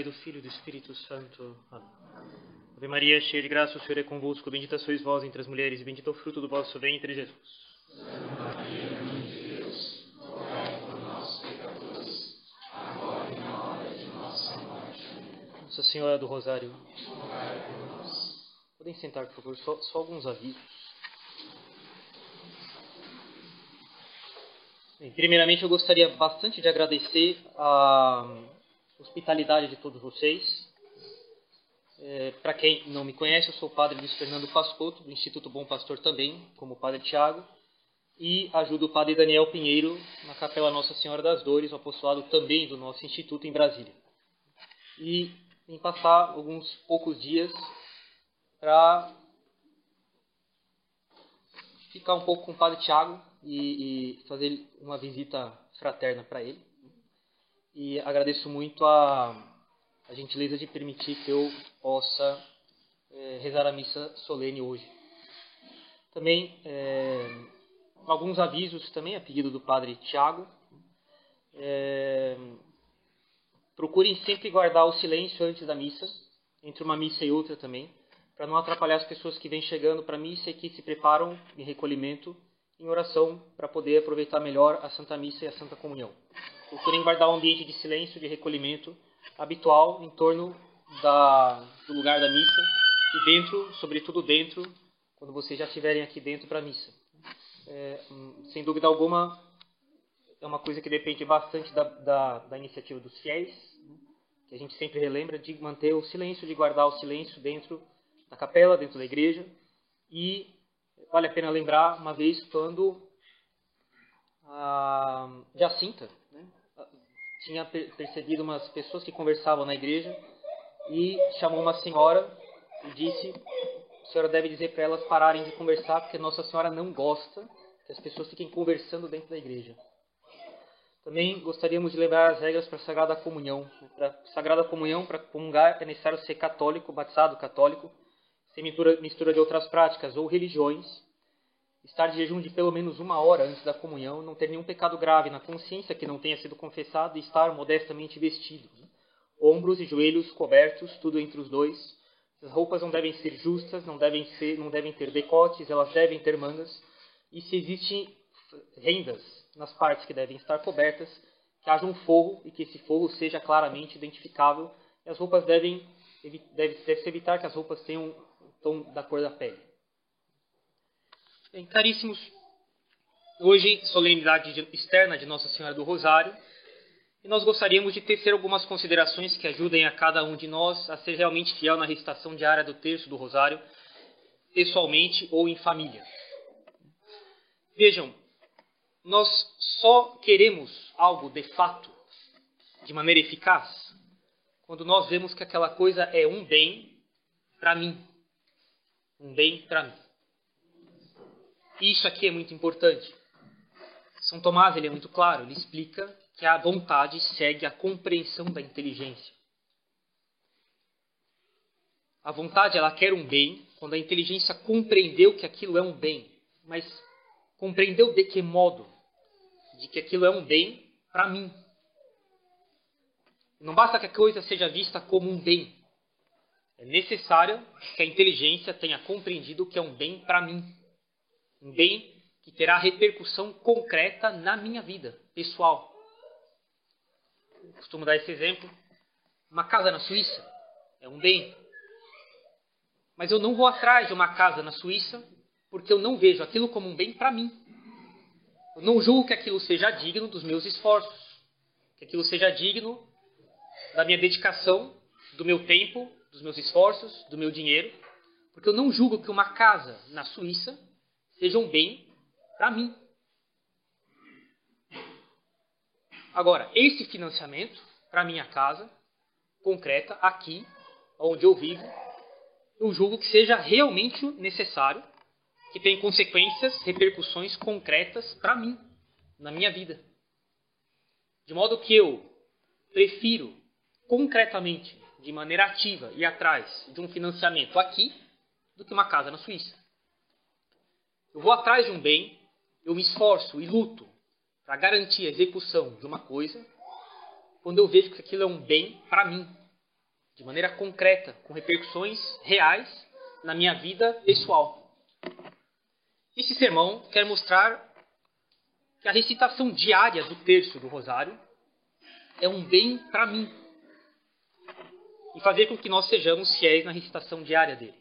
Pai, do Filho e do Espírito Santo. Amém. Ave Maria, cheia de graça, o Senhor é convosco. Bendita sois vós entre as mulheres, e bendito é o fruto do vosso ventre, Jesus. Santa Maria, Mãe de Deus, rogai por nós, pecadores, agora e na hora de nossa morte. Amém. Nossa Senhora do Rosário. Rogai por nós. Podem sentar, por favor, só, só alguns avisos. Bem, primeiramente, eu gostaria bastante de agradecer a hospitalidade de todos vocês. É, Para quem não me conhece, eu sou o padre Luiz Fernando Pascotto, do Instituto Bom Pastor também, como padre Tiago, e ajudo o padre Daniel Pinheiro na Capela Nossa Senhora das Dores, o apostolado também do nosso instituto em Brasília. E em passar alguns poucos dias para ficar um pouco com o padre Tiago e, e fazer uma visita fraterna para ele. E agradeço muito a, a, gentileza de permitir que eu possa é, rezar a missa solene hoje. Também é, alguns avisos também a pedido do padre Tiago. É, procurem sempre guardar o silêncio antes da missa, entre uma missa e outra também, para não atrapalhar as pessoas que vêm chegando para a missa e que se preparam em recolhimento em oração para poder aproveitar melhor a Santa Missa e a Santa Comunhão. Procurem guardar um ambiente de silêncio, de recolhimento habitual em torno da, do lugar da missa e dentro, sobretudo dentro, quando vocês já estiverem aqui dentro para a missa. É, sem dúvida alguma, é uma coisa que depende bastante da, da, da iniciativa dos fiéis, né? que a gente sempre relembra de manter o silêncio, de guardar o silêncio dentro da capela, dentro da igreja e vale a pena lembrar uma vez quando a Jacinta tinha percebido umas pessoas que conversavam na igreja e chamou uma senhora e disse: a senhora deve dizer para elas pararem de conversar porque Nossa Senhora não gosta que as pessoas fiquem conversando dentro da igreja. Também gostaríamos de lembrar as regras para a Sagrada Comunhão. Para a Sagrada Comunhão, para comungar, é necessário ser católico, batizado católico, sem mistura de outras práticas ou religiões, estar de jejum de pelo menos uma hora antes da comunhão, não ter nenhum pecado grave na consciência que não tenha sido confessado e estar modestamente vestido. Né? Ombros e joelhos cobertos, tudo entre os dois. As roupas não devem ser justas, não devem, ser, não devem ter decotes, elas devem ter mangas. E se existem rendas nas partes que devem estar cobertas, que haja um forro e que esse forro seja claramente identificável. E as roupas devem deve, deve se evitar que as roupas tenham o tom da cor da pele. Bem, caríssimos, hoje solenidade externa de Nossa Senhora do Rosário, e nós gostaríamos de tecer algumas considerações que ajudem a cada um de nós a ser realmente fiel na recitação diária do terço do Rosário, pessoalmente ou em família. Vejam, nós só queremos algo de fato, de maneira eficaz, quando nós vemos que aquela coisa é um bem para mim. Um bem para mim. Isso aqui é muito importante. São Tomás ele é muito claro, ele explica que a vontade segue a compreensão da inteligência. A vontade ela quer um bem quando a inteligência compreendeu que aquilo é um bem, mas compreendeu de que modo? De que aquilo é um bem para mim. Não basta que a coisa seja vista como um bem. É necessário que a inteligência tenha compreendido que é um bem para mim. Um bem que terá repercussão concreta na minha vida pessoal. Eu costumo dar esse exemplo. Uma casa na Suíça é um bem. Mas eu não vou atrás de uma casa na Suíça porque eu não vejo aquilo como um bem para mim. Eu não julgo que aquilo seja digno dos meus esforços, que aquilo seja digno da minha dedicação, do meu tempo, dos meus esforços, do meu dinheiro, porque eu não julgo que uma casa na Suíça seja um bem para mim. Agora, esse financiamento para minha casa concreta aqui onde eu vivo, eu julgo que seja realmente necessário, que tem consequências, repercussões concretas para mim, na minha vida. De modo que eu prefiro concretamente, de maneira ativa e atrás de um financiamento aqui, do que uma casa na Suíça. Eu vou atrás de um bem, eu me esforço e luto para garantir a execução de uma coisa, quando eu vejo que aquilo é um bem para mim, de maneira concreta, com repercussões reais na minha vida pessoal. Esse sermão quer mostrar que a recitação diária do terço do Rosário é um bem para mim e fazer com que nós sejamos fiéis na recitação diária dele.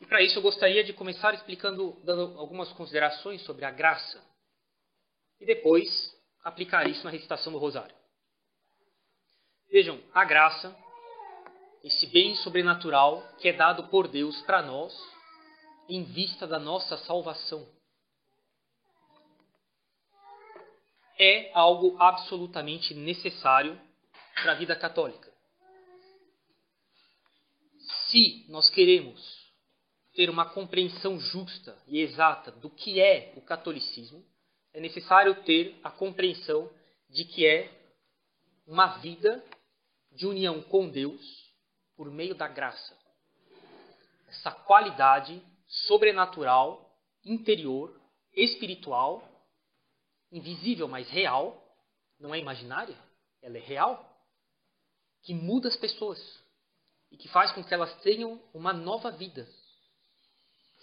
E para isso eu gostaria de começar explicando, dando algumas considerações sobre a graça e depois aplicar isso na recitação do Rosário. Vejam, a graça, esse bem sobrenatural que é dado por Deus para nós em vista da nossa salvação. É algo absolutamente necessário para a vida católica. Se nós queremos ter uma compreensão justa e exata do que é o catolicismo, é necessário ter a compreensão de que é uma vida de união com Deus por meio da graça. Essa qualidade sobrenatural, interior, espiritual, invisível, mas real, não é imaginária, ela é real, que muda as pessoas e que faz com que elas tenham uma nova vida.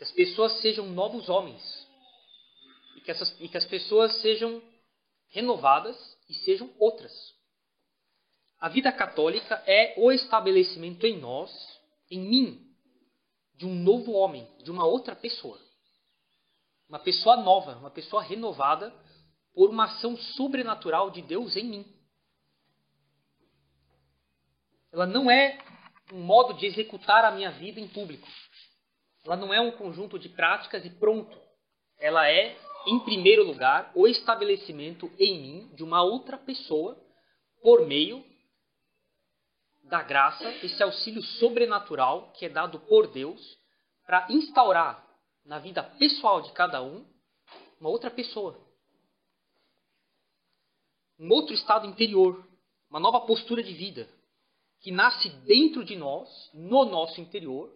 Que as pessoas sejam novos homens e que, essas, e que as pessoas sejam renovadas e sejam outras. A vida católica é o estabelecimento em nós, em mim, de um novo homem, de uma outra pessoa. Uma pessoa nova, uma pessoa renovada por uma ação sobrenatural de Deus em mim. Ela não é um modo de executar a minha vida em público. Ela não é um conjunto de práticas e pronto. Ela é, em primeiro lugar, o estabelecimento em mim de uma outra pessoa por meio da graça, esse auxílio sobrenatural que é dado por Deus para instaurar na vida pessoal de cada um uma outra pessoa. Um outro estado interior, uma nova postura de vida, que nasce dentro de nós, no nosso interior,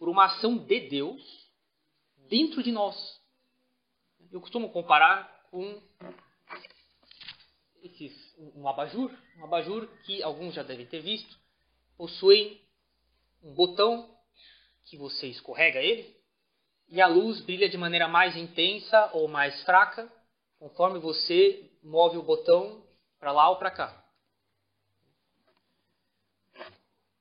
por uma ação de Deus dentro de nós. Eu costumo comparar com esses, um abajur, um abajur que alguns já devem ter visto, possuem um botão que você escorrega ele e a luz brilha de maneira mais intensa ou mais fraca conforme você move o botão para lá ou para cá.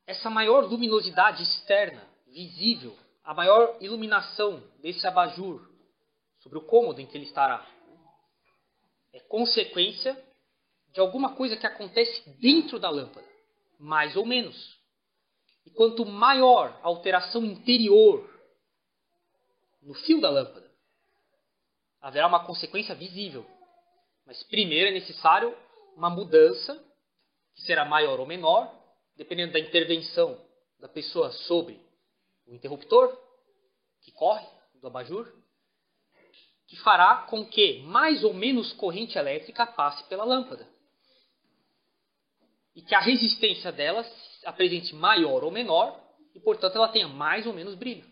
Essa maior luminosidade externa, visível, a maior iluminação desse abajur sobre o cômodo em que ele estará, é consequência de alguma coisa que acontece dentro da lâmpada mais ou menos. E quanto maior a alteração interior no fio da lâmpada, haverá uma consequência visível. Mas primeiro é necessário uma mudança, que será maior ou menor, dependendo da intervenção da pessoa sobre o interruptor, que corre do abajur, que fará com que mais ou menos corrente elétrica passe pela lâmpada e que a resistência dela se apresente maior ou menor e, portanto, ela tenha mais ou menos brilho.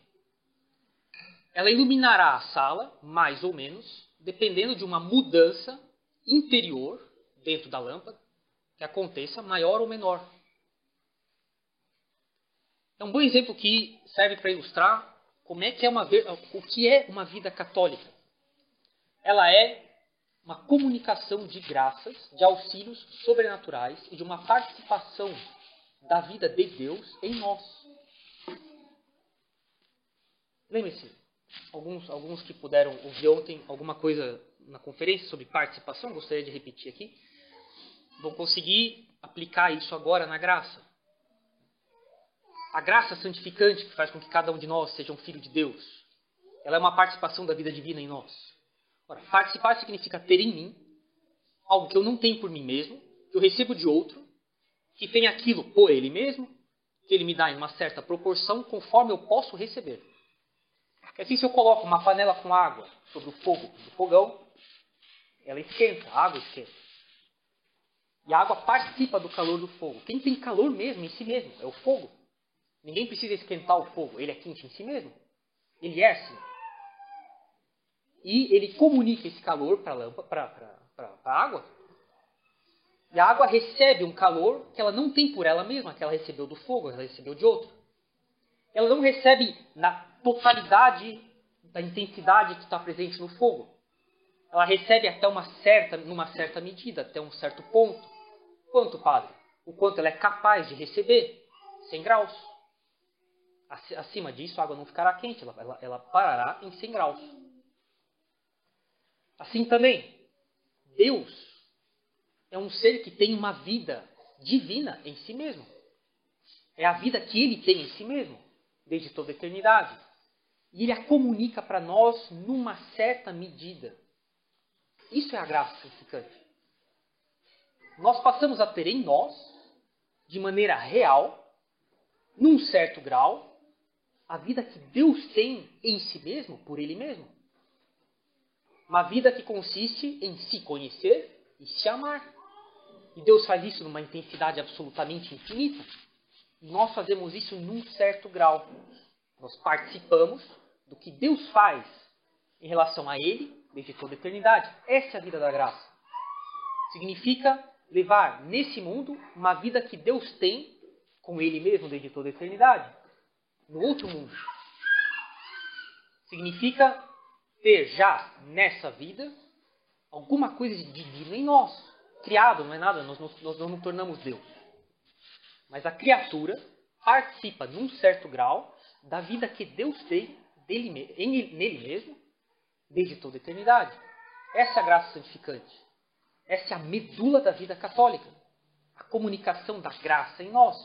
Ela iluminará a sala, mais ou menos, dependendo de uma mudança interior dentro da lâmpada que aconteça maior ou menor. É um bom exemplo que serve para ilustrar como é que é uma o que é uma vida católica. Ela é uma comunicação de graças, de auxílios sobrenaturais e de uma participação da vida de Deus em nós. Lembre-se, alguns, alguns que puderam ouvir ontem alguma coisa na conferência sobre participação, gostaria de repetir aqui, vão conseguir aplicar isso agora na graça. A graça santificante que faz com que cada um de nós seja um filho de Deus, ela é uma participação da vida divina em nós. Ora, participar significa ter em mim algo que eu não tenho por mim mesmo, que eu recebo de outro, que tem aquilo por ele mesmo, que ele me dá em uma certa proporção conforme eu posso receber. É assim, se eu coloco uma panela com água sobre o fogo do fogão, ela esquenta, a água esquenta. E a água participa do calor do fogo. Quem tem calor mesmo em si mesmo é o fogo. Ninguém precisa esquentar o fogo, ele é quente em si mesmo. Ele é assim e ele comunica esse calor para a água. E a água recebe um calor que ela não tem por ela mesma, que ela recebeu do fogo, ela recebeu de outro. Ela não recebe na totalidade da intensidade que está presente no fogo. Ela recebe até uma certa, numa certa medida, até um certo ponto. Quanto, padre? O quanto ela é capaz de receber? 100 graus. Acima disso, a água não ficará quente, ela, ela, ela parará em 100 graus. Assim também, Deus é um ser que tem uma vida divina em si mesmo. É a vida que ele tem em si mesmo, desde toda a eternidade. E ele a comunica para nós numa certa medida. Isso é a graça santificante. Nós passamos a ter em nós, de maneira real, num certo grau, a vida que Deus tem em si mesmo, por Ele mesmo. Uma vida que consiste em se conhecer e se amar. E Deus faz isso numa intensidade absolutamente infinita. E nós fazemos isso num certo grau. Nós participamos do que Deus faz em relação a Ele desde toda a eternidade. Essa é a vida da graça. Significa levar nesse mundo uma vida que Deus tem com Ele mesmo desde toda a eternidade. No outro mundo. Significa ter já nessa vida alguma coisa de divino em nós. Criado, não é nada, nós, nós, nós não tornamos Deus. Mas a criatura participa, num certo grau, da vida que Deus tem dele, em, nele mesmo, desde toda a eternidade. Essa é a graça santificante. Essa é a medula da vida católica. A comunicação da graça em nós.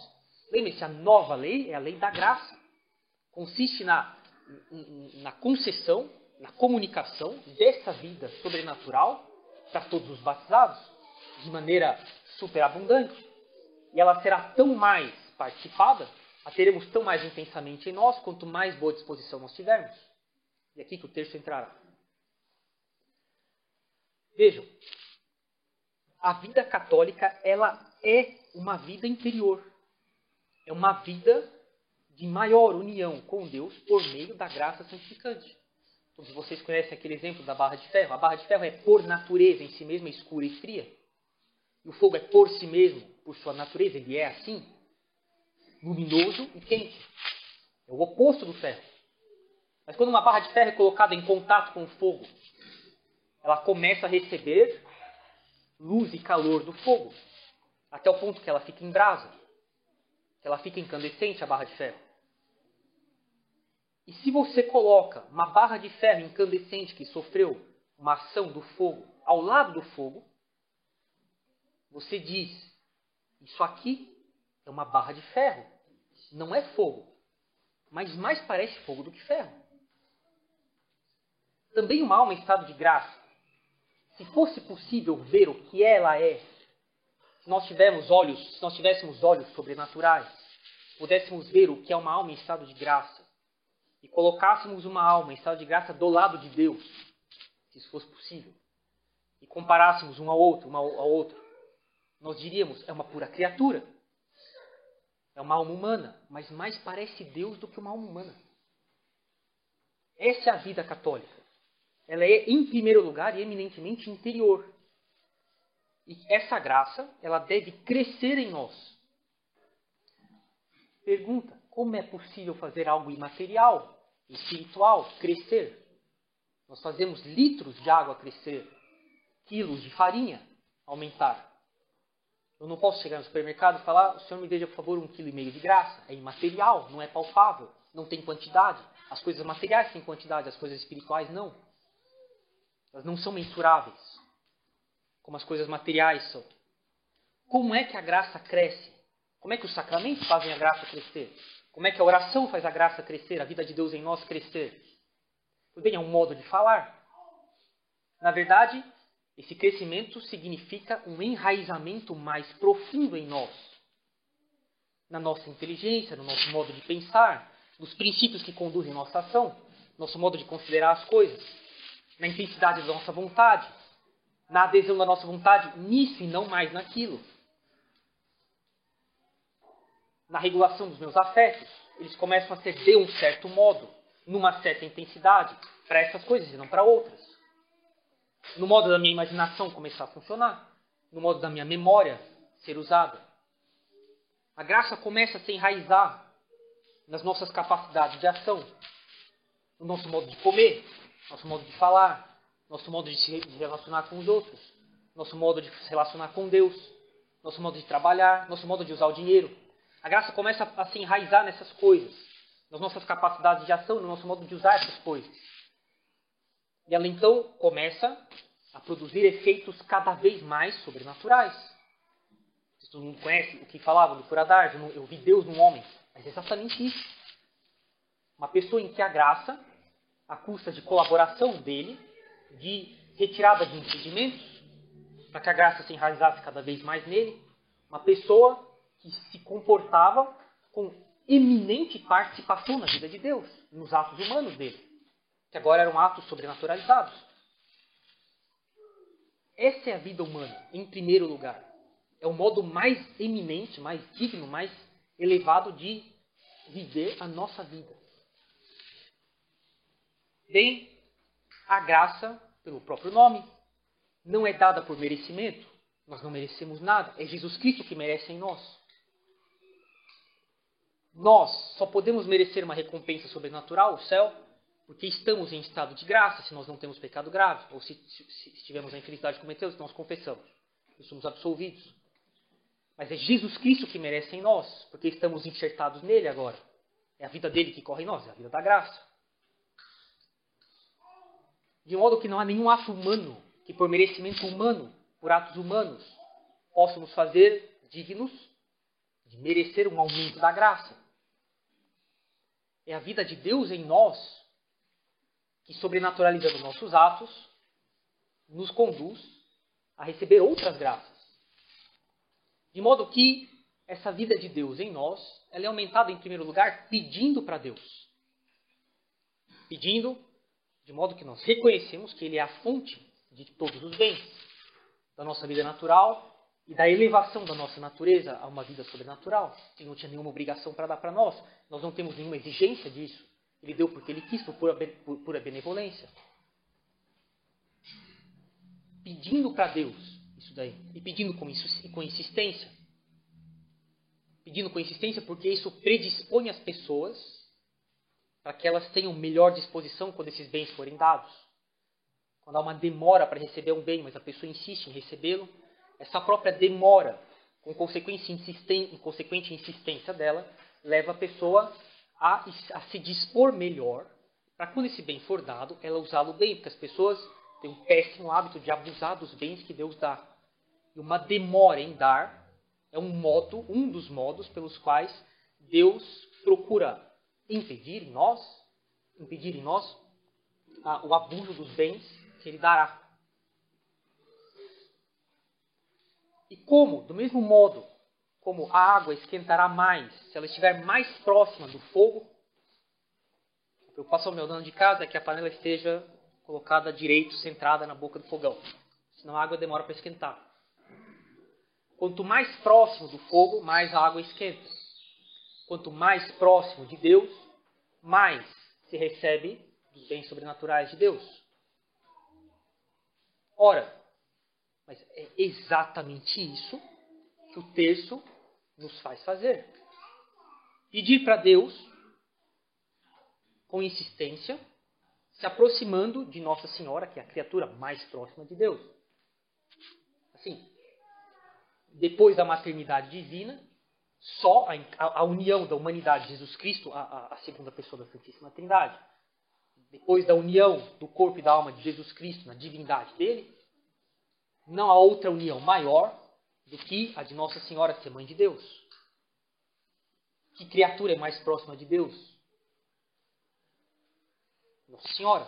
Lembre-se, a nova lei é a lei da graça. Consiste na, na concessão na comunicação dessa vida sobrenatural para todos os batizados, de maneira superabundante. E ela será tão mais participada, a teremos tão mais intensamente em nós, quanto mais boa disposição nós tivermos. E é aqui que o texto entrará. Vejam, a vida católica ela é uma vida interior. É uma vida de maior união com Deus por meio da graça santificante. Todos vocês conhecem aquele exemplo da barra de ferro. A barra de ferro é por natureza em si mesma escura e fria. E o fogo é por si mesmo, por sua natureza, ele é assim, luminoso e quente. É o oposto do ferro. Mas quando uma barra de ferro é colocada em contato com o fogo, ela começa a receber luz e calor do fogo, até o ponto que ela fica em brasa, que ela fica incandescente, a barra de ferro. E se você coloca uma barra de ferro incandescente que sofreu uma ação do fogo ao lado do fogo, você diz: Isso aqui é uma barra de ferro, não é fogo, mas mais parece fogo do que ferro. Também uma alma em estado de graça, se fosse possível ver o que ela é, se nós tivéssemos olhos, se nós tivéssemos olhos sobrenaturais, pudéssemos ver o que é uma alma em estado de graça, e colocássemos uma alma em estado de graça do lado de Deus, se isso fosse possível, e comparássemos um ao outro, uma ao outro, nós diríamos, é uma pura criatura. É uma alma humana, mas mais parece Deus do que uma alma humana. Essa é a vida católica. Ela é, em primeiro lugar, e eminentemente interior. E essa graça, ela deve crescer em nós. Pergunta: como é possível fazer algo imaterial, espiritual, crescer? Nós fazemos litros de água crescer, quilos de farinha aumentar. Eu não posso chegar no supermercado e falar, o senhor me deixa, por favor, um quilo e meio de graça. É imaterial, não é palpável, não tem quantidade. As coisas materiais têm quantidade, as coisas espirituais não. Elas não são mensuráveis, como as coisas materiais são. Como é que a graça cresce? Como é que os sacramentos fazem a graça crescer? Como é que a oração faz a graça crescer, a vida de Deus em nós crescer? Tudo bem, é um modo de falar. Na verdade, esse crescimento significa um enraizamento mais profundo em nós. Na nossa inteligência, no nosso modo de pensar, nos princípios que conduzem nossa ação, nosso modo de considerar as coisas, na intensidade da nossa vontade, na adesão da nossa vontade nisso e não mais naquilo na regulação dos meus afetos, eles começam a ser de um certo modo, numa certa intensidade, para essas coisas e não para outras. No modo da minha imaginação começar a funcionar. no modo da minha memória ser usada. A graça começa a se enraizar nas nossas capacidades de ação, no nosso modo de comer, nosso modo de falar, nosso modo de se relacionar com os outros, nosso modo de se relacionar com Deus, nosso modo de trabalhar, nosso modo de usar o dinheiro. A graça começa a se enraizar nessas coisas, nas nossas capacidades de ação, no nosso modo de usar essas coisas. E ela então começa a produzir efeitos cada vez mais sobrenaturais. Todo mundo conhece o que falava do curadar, eu vi Deus no homem. Mas é exatamente isso. Uma pessoa em que a graça, à custa de colaboração dele, de retirada de impedimentos, para que a graça se enraizasse cada vez mais nele, uma pessoa que se comportava com eminente participação na vida de Deus, nos atos humanos dele, que agora eram atos sobrenaturalizados. Essa é a vida humana, em primeiro lugar. É o modo mais eminente, mais digno, mais elevado de viver a nossa vida. Bem, a graça, pelo próprio nome, não é dada por merecimento. Nós não merecemos nada. É Jesus Cristo que merece em nós. Nós só podemos merecer uma recompensa sobrenatural, o céu, porque estamos em estado de graça se nós não temos pecado grave, ou se, se, se a infelicidade de cometer, nós confessamos e somos absolvidos. Mas é Jesus Cristo que merece em nós, porque estamos enxertados nele agora. É a vida dele que corre em nós, é a vida da graça. De modo que não há nenhum ato humano que, por merecimento humano, por atos humanos, possa nos fazer dignos de merecer um aumento da graça. É a vida de Deus em nós que, sobrenaturalizando nossos atos, nos conduz a receber outras graças. De modo que essa vida de Deus em nós, ela é aumentada em primeiro lugar pedindo para Deus. Pedindo de modo que nós reconhecemos que ele é a fonte de todos os bens da nossa vida natural e da elevação da nossa natureza a uma vida sobrenatural. Ele não tinha nenhuma obrigação para dar para nós, nós não temos nenhuma exigência disso. Ele deu porque ele quis, por pura, pura benevolência. Pedindo para Deus isso daí, e pedindo com, com insistência. Pedindo com insistência porque isso predispõe as pessoas para que elas tenham melhor disposição quando esses bens forem dados. Quando há uma demora para receber um bem, mas a pessoa insiste em recebê-lo, essa própria demora, com consequência insisten, consequente insistência dela, leva a pessoa a, a se dispor melhor para quando esse bem for dado, ela usá-lo bem, porque as pessoas têm um péssimo hábito de abusar dos bens que Deus dá. E uma demora em dar é um modo, um dos modos pelos quais Deus procura impedir em nós, impedir em nós ah, o abuso dos bens que ele dará. E como, do mesmo modo, como a água esquentará mais se ela estiver mais próxima do fogo, a preocupação meu dono de casa é que a panela esteja colocada direito, centrada na boca do fogão. Senão a água demora para esquentar. Quanto mais próximo do fogo, mais a água esquenta. Quanto mais próximo de Deus, mais se recebe dos bens sobrenaturais de Deus. Ora, mas é exatamente isso que o terço nos faz fazer. Pedir para Deus, com insistência, se aproximando de Nossa Senhora, que é a criatura mais próxima de Deus. Assim, depois da maternidade divina, só a, a, a união da humanidade de Jesus Cristo, a, a, segunda pessoa da Santíssima Trindade, depois da união do corpo e da alma de Jesus Cristo na divindade dele, não há outra união maior do que a de Nossa Senhora ser mãe de Deus. Que criatura é mais próxima de Deus? Nossa Senhora.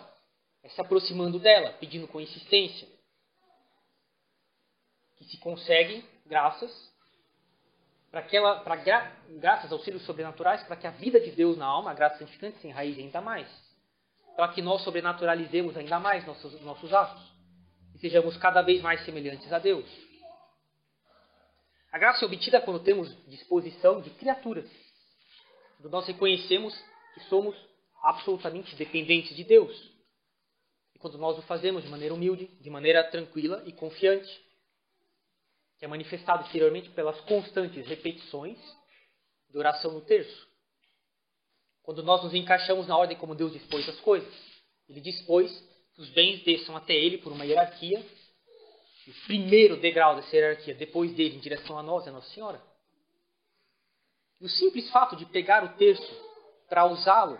É se aproximando dela, pedindo com insistência. Que se consegue graças para que ela, para gra, graças aos auxílios sobrenaturais, para que a vida de Deus na alma, a graça santificante, se enraize ainda mais. Para que nós sobrenaturalizemos ainda mais nossos, nossos atos e sejamos cada vez mais semelhantes a Deus. A graça é obtida quando temos disposição de criaturas. Quando nós reconhecemos que somos absolutamente dependentes de Deus. E quando nós o fazemos de maneira humilde, de maneira tranquila e confiante. que é manifestado exteriormente pelas constantes repetições de oração no terço. Quando nós nos encaixamos na ordem como Deus dispôs as coisas. Ele dispôs que os bens desçam até ele por uma hierarquia. O primeiro degrau dessa hierarquia, depois dele, em direção a nós, é Nossa Senhora. E o simples fato de pegar o terço para usá-lo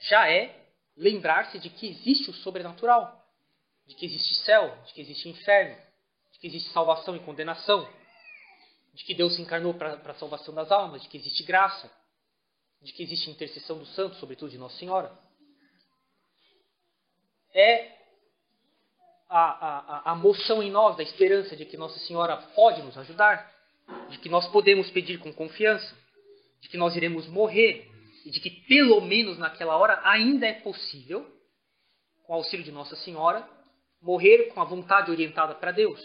já é lembrar-se de que existe o sobrenatural, de que existe céu, de que existe inferno, de que existe salvação e condenação, de que Deus se encarnou para a salvação das almas, de que existe graça, de que existe intercessão dos santos, sobretudo de Nossa Senhora. É a, a, a moção em nós da esperança de que Nossa Senhora pode nos ajudar, de que nós podemos pedir com confiança, de que nós iremos morrer e de que pelo menos naquela hora ainda é possível, com o auxílio de Nossa Senhora, morrer com a vontade orientada para Deus.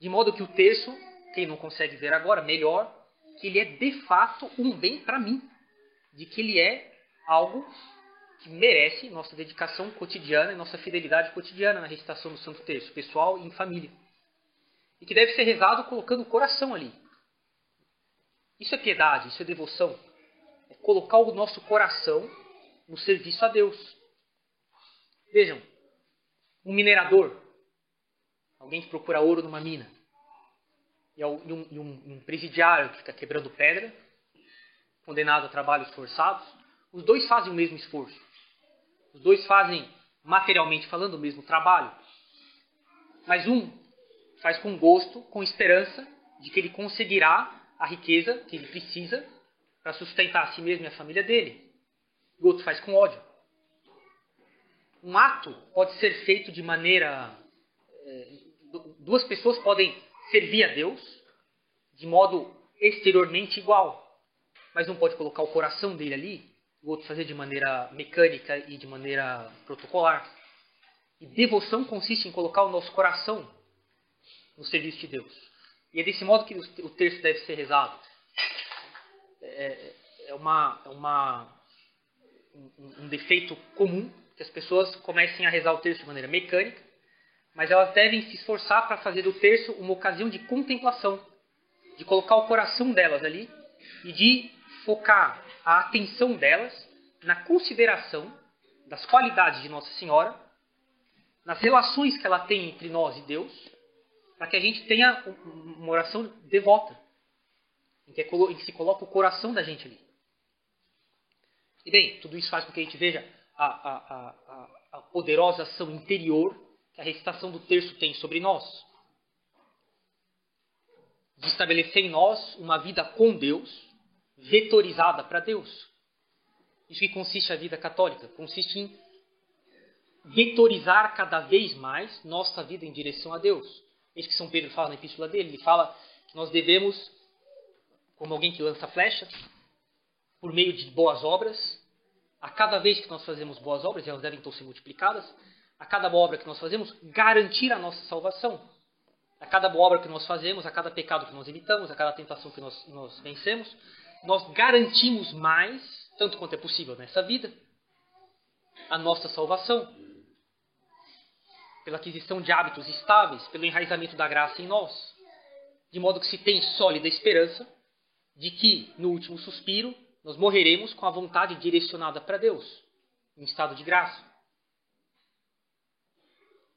De modo que o terço, quem não consegue ver agora, melhor, que ele é de fato um bem para mim, de que ele é algo que merece nossa dedicação cotidiana e nossa fidelidade cotidiana na recitação do Santo Terço, pessoal e em família. E que deve ser rezado colocando o coração ali, isso é piedade, isso é devoção. É colocar o nosso coração no serviço a Deus. Vejam, um minerador, alguém que procura ouro numa mina, e um, e um, presidiário que fica quebrando pedra, condenado a trabalhos forçados, os dois fazem o mesmo esforço. Os dois fazem, materialmente falando, o mesmo trabalho. Mas um faz com gosto, com esperança de que ele conseguirá a riqueza que ele precisa para sustentar a si mesmo e a família dele. O outro faz com ódio. Um ato pode ser feito de maneira. É, duas pessoas podem servir a Deus de modo exteriormente igual, mas um pode colocar o coração dele ali, o outro fazer de maneira mecânica e de maneira protocolar. E devoção consiste em colocar o nosso coração no serviço de Deus. E é desse modo que o texto deve ser rezado. É, é, uma, é uma, um, um defeito comum que as pessoas comecem a rezar o terço de maneira mecânica, mas elas devem se esforçar para fazer do terço uma ocasião de contemplação, de colocar o coração delas ali e de focar a atenção delas na consideração das qualidades de Nossa Senhora, nas relações que ela tem entre nós e Deus para que a gente tenha uma oração devota, em que, é em que se coloca o coração da gente ali. E bem, tudo isso faz com que a gente veja a, a, a, a poderosa ação interior que a recitação do terço tem sobre nós. De estabelecer em nós uma vida com Deus, vetorizada para Deus. Isso que consiste a vida católica, consiste em vetorizar cada vez mais nossa vida em direção a Deus. Isso que São Pedro fala na epístola dele. Ele fala que nós devemos, como alguém que lança flechas, por meio de boas obras, a cada vez que nós fazemos boas obras, elas devem então ser multiplicadas, a cada obra que nós fazemos, garantir a nossa salvação. A cada boa obra que nós fazemos, a cada pecado que nós evitamos, a cada tentação que nós, nós vencemos, nós garantimos mais, tanto quanto é possível nessa vida, a nossa salvação pela aquisição de hábitos estáveis, pelo enraizamento da graça em nós, de modo que se tem sólida esperança de que, no último suspiro, nós morreremos com a vontade direcionada para Deus, em estado de graça.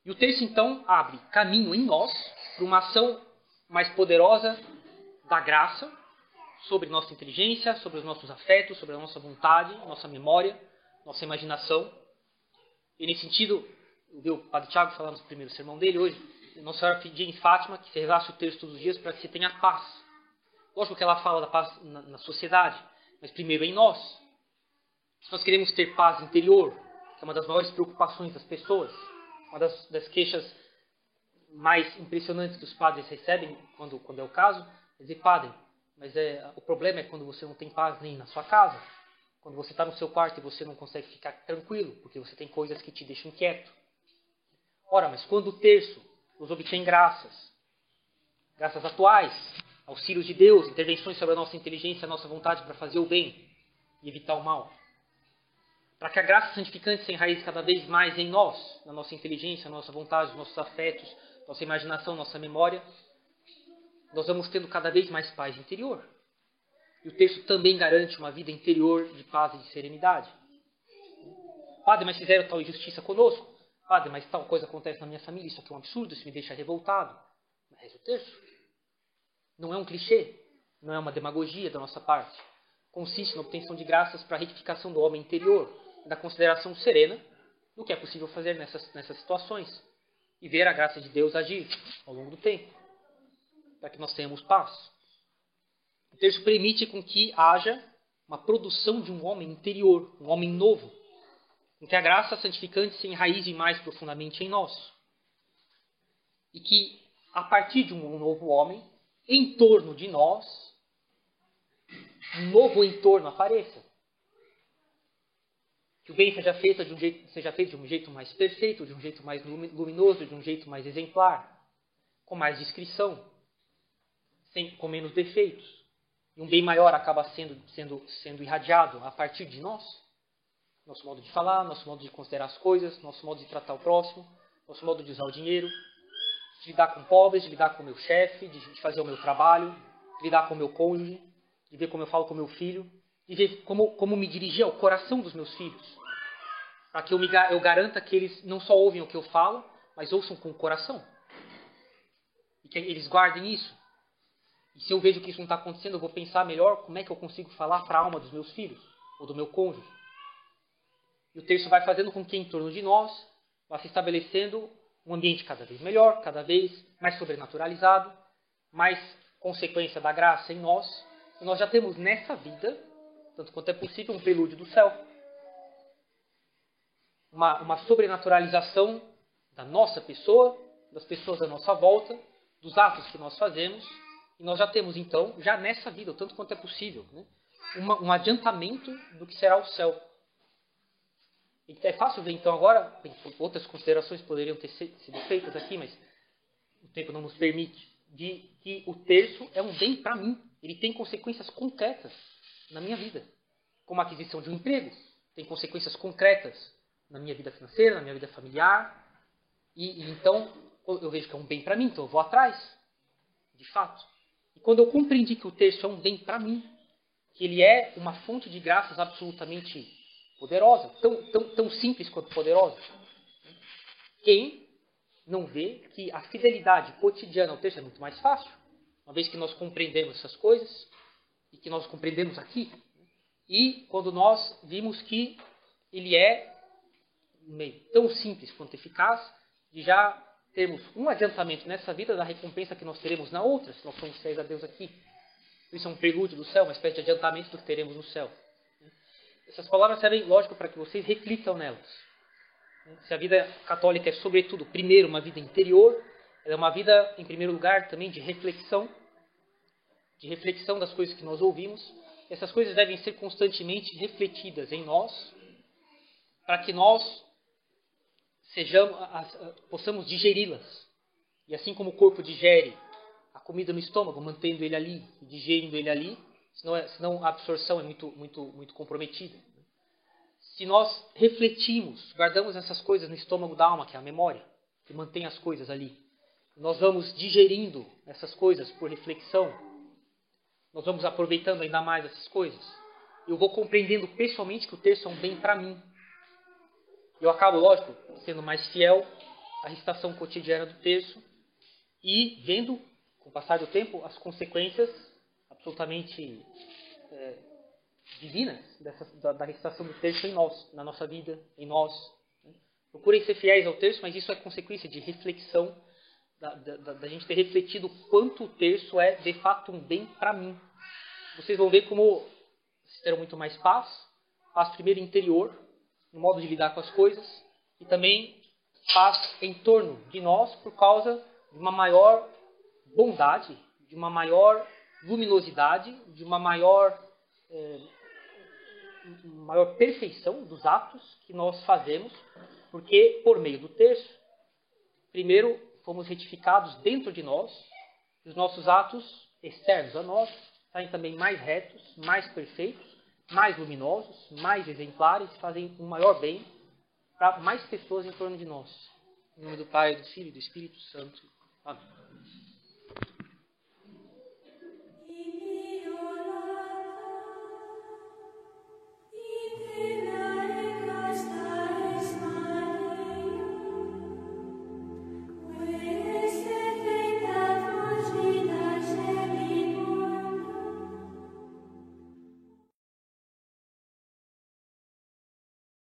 E o texto, então, abre caminho em nós para uma ação mais poderosa da graça sobre nossa inteligência, sobre os nossos afetos, sobre a nossa vontade, nossa memória, nossa imaginação. E, nesse sentido, o Padre Tiago falando no primeiro sermão dele hoje, Nossa Senhora pedia em Fátima que se rezasse o texto todos os dias para que se tenha paz. Lógico que ela fala da paz na, na sociedade, mas primeiro em nós. Se nós queremos ter paz interior, que é uma das maiores preocupações das pessoas, uma das, das queixas mais impressionantes que os padres recebem quando, quando é o caso, é dizer, padre, mas é, o problema é quando você não tem paz nem na sua casa, quando você está no seu quarto e você não consegue ficar tranquilo, porque você tem coisas que te deixam inquieto. Ora, mas quando o terço nos obtém graças, graças atuais, auxílios de Deus, intervenções sobre a nossa inteligência, a nossa vontade para fazer o bem e evitar o mal. para que a graça santificante se enraize cada vez mais em nós, na nossa inteligência, na nossa vontade, nos nossos afetos, nossa imaginação, nossa memória, nós vamos tendo cada vez mais paz interior. E o texto também garante uma vida interior de paz e de serenidade. Padre, mas fizeram tal injustiça conosco. Padre, mas tal coisa acontece na minha família, isso aqui é um absurdo, isso me deixa revoltado. Mas o texto. Não é um clichê, não é uma demagogia da nossa parte. Consiste na obtenção de graças para a retificação do homem interior, da consideração serena do que é possível fazer nessas, nessas situações e ver a graça de Deus agir ao longo do tempo, para que nós tenhamos paz. O texto permite com que haja uma produção de um homem interior, um homem novo, com que a graça santificante se enraize mais profundamente em nós. E que, a partir de um novo homem, em torno de nós, um novo entorno apareça. Que o bem seja feito, de um jeito, seja feito de um jeito mais perfeito, de um jeito mais luminoso, de um jeito mais exemplar, com mais discrição, sem, com menos defeitos. E um bem maior acaba sendo, sendo, sendo irradiado a partir de nós. Nosso modo de falar, nosso modo de considerar as coisas, nosso modo de tratar o próximo, nosso modo de usar o dinheiro, de lidar com pobres, de lidar com o meu chefe, de fazer o meu trabalho, de lidar com o meu cônjuge, de ver como eu falo com o meu filho, de ver como, como me dirigir ao coração dos meus filhos. Para que eu, me, eu garanta que eles não só ouvem o que eu falo, mas ouçam com o coração. E que eles guardem isso. E se eu vejo que isso não está acontecendo, eu vou pensar melhor como é que eu consigo falar para a alma dos meus filhos, ou do meu cônjuge. E o texto vai fazendo com que em torno de nós vá se estabelecendo um ambiente cada vez melhor, cada vez mais sobrenaturalizado, mais consequência da graça em nós. E nós já temos nessa vida, tanto quanto é possível, um prelúdio do céu. Uma, uma sobrenaturalização da nossa pessoa, das pessoas à nossa volta, dos atos que nós fazemos. E nós já temos, então, já nessa vida, o tanto quanto é possível, né, uma, um adiantamento do que será o céu. É fácil ver, então, agora, outras considerações poderiam ter sido feitas aqui, mas o tempo não nos permite, de que o terço é um bem para mim. Ele tem consequências concretas na minha vida, como a aquisição de um emprego, tem consequências concretas na minha vida financeira, na minha vida familiar, e, e então eu vejo que é um bem para mim, então eu vou atrás, de fato. E quando eu compreendi que o terço é um bem para mim, que ele é uma fonte de graças absolutamente poderosa, tão, tão, tão simples quanto poderosa. Quem não vê que a fidelidade cotidiana ao texto é muito mais fácil, uma vez que nós compreendemos essas coisas e que nós compreendemos aqui, e quando nós vimos que ele é meio tão simples quanto eficaz, de já termos um adiantamento nessa vida da recompensa que nós teremos na outra, se nós somos fiéis a Deus aqui. Isso é um prelúdio do céu, uma espécie de adiantamento do que teremos no céu. Essas palavras servem, lógico, para que vocês reflitam nelas. Se a vida católica é, sobretudo, primeiro, uma vida interior, ela é uma vida, em primeiro lugar, também de reflexão, de reflexão das coisas que nós ouvimos. Essas coisas devem ser constantemente refletidas em nós, para que nós sejamos, possamos digeri-las. E assim como o corpo digere a comida no estômago, mantendo ele ali, digerindo ele ali, senão, é, senão a absorção é muito, muito, muito comprometida. Se nós refletimos, guardamos essas coisas no estômago da alma, que é a memória, que mantém as coisas ali, nós vamos digerindo essas coisas por reflexão, nós vamos aproveitando ainda mais essas coisas. Eu vou compreendendo pessoalmente que o texto é um bem para mim. Eu acabo, lógico, sendo mais fiel à recitação cotidiana do texto e vendo, com o passar do tempo, as consequências absolutamente é, divinas dessa, da, da, recitação do texto em nós, na nossa vida, em nós. Né? Procurem ser fiéis ao texto, mas isso é consequência de reflexão, da, da, da gente ter refletido quanto o texto é de fato um bem para mim. Vocês vão ver como terão muito mais paz, paz primeiro interior, no modo de lidar com as coisas, e também paz em torno de nós por causa de uma maior bondade, de uma maior luminosidade, de uma maior, é, maior perfeição dos atos que nós fazemos, porque por meio do texto, primeiro fomos retificados dentro de nós, os nossos atos externos a nós saem também mais retos, mais perfeitos, mais luminosos, mais exemplares, fazem um maior bem para mais pessoas em torno de nós. Em nome do Pai, do Filho e do Espírito Santo. Amém.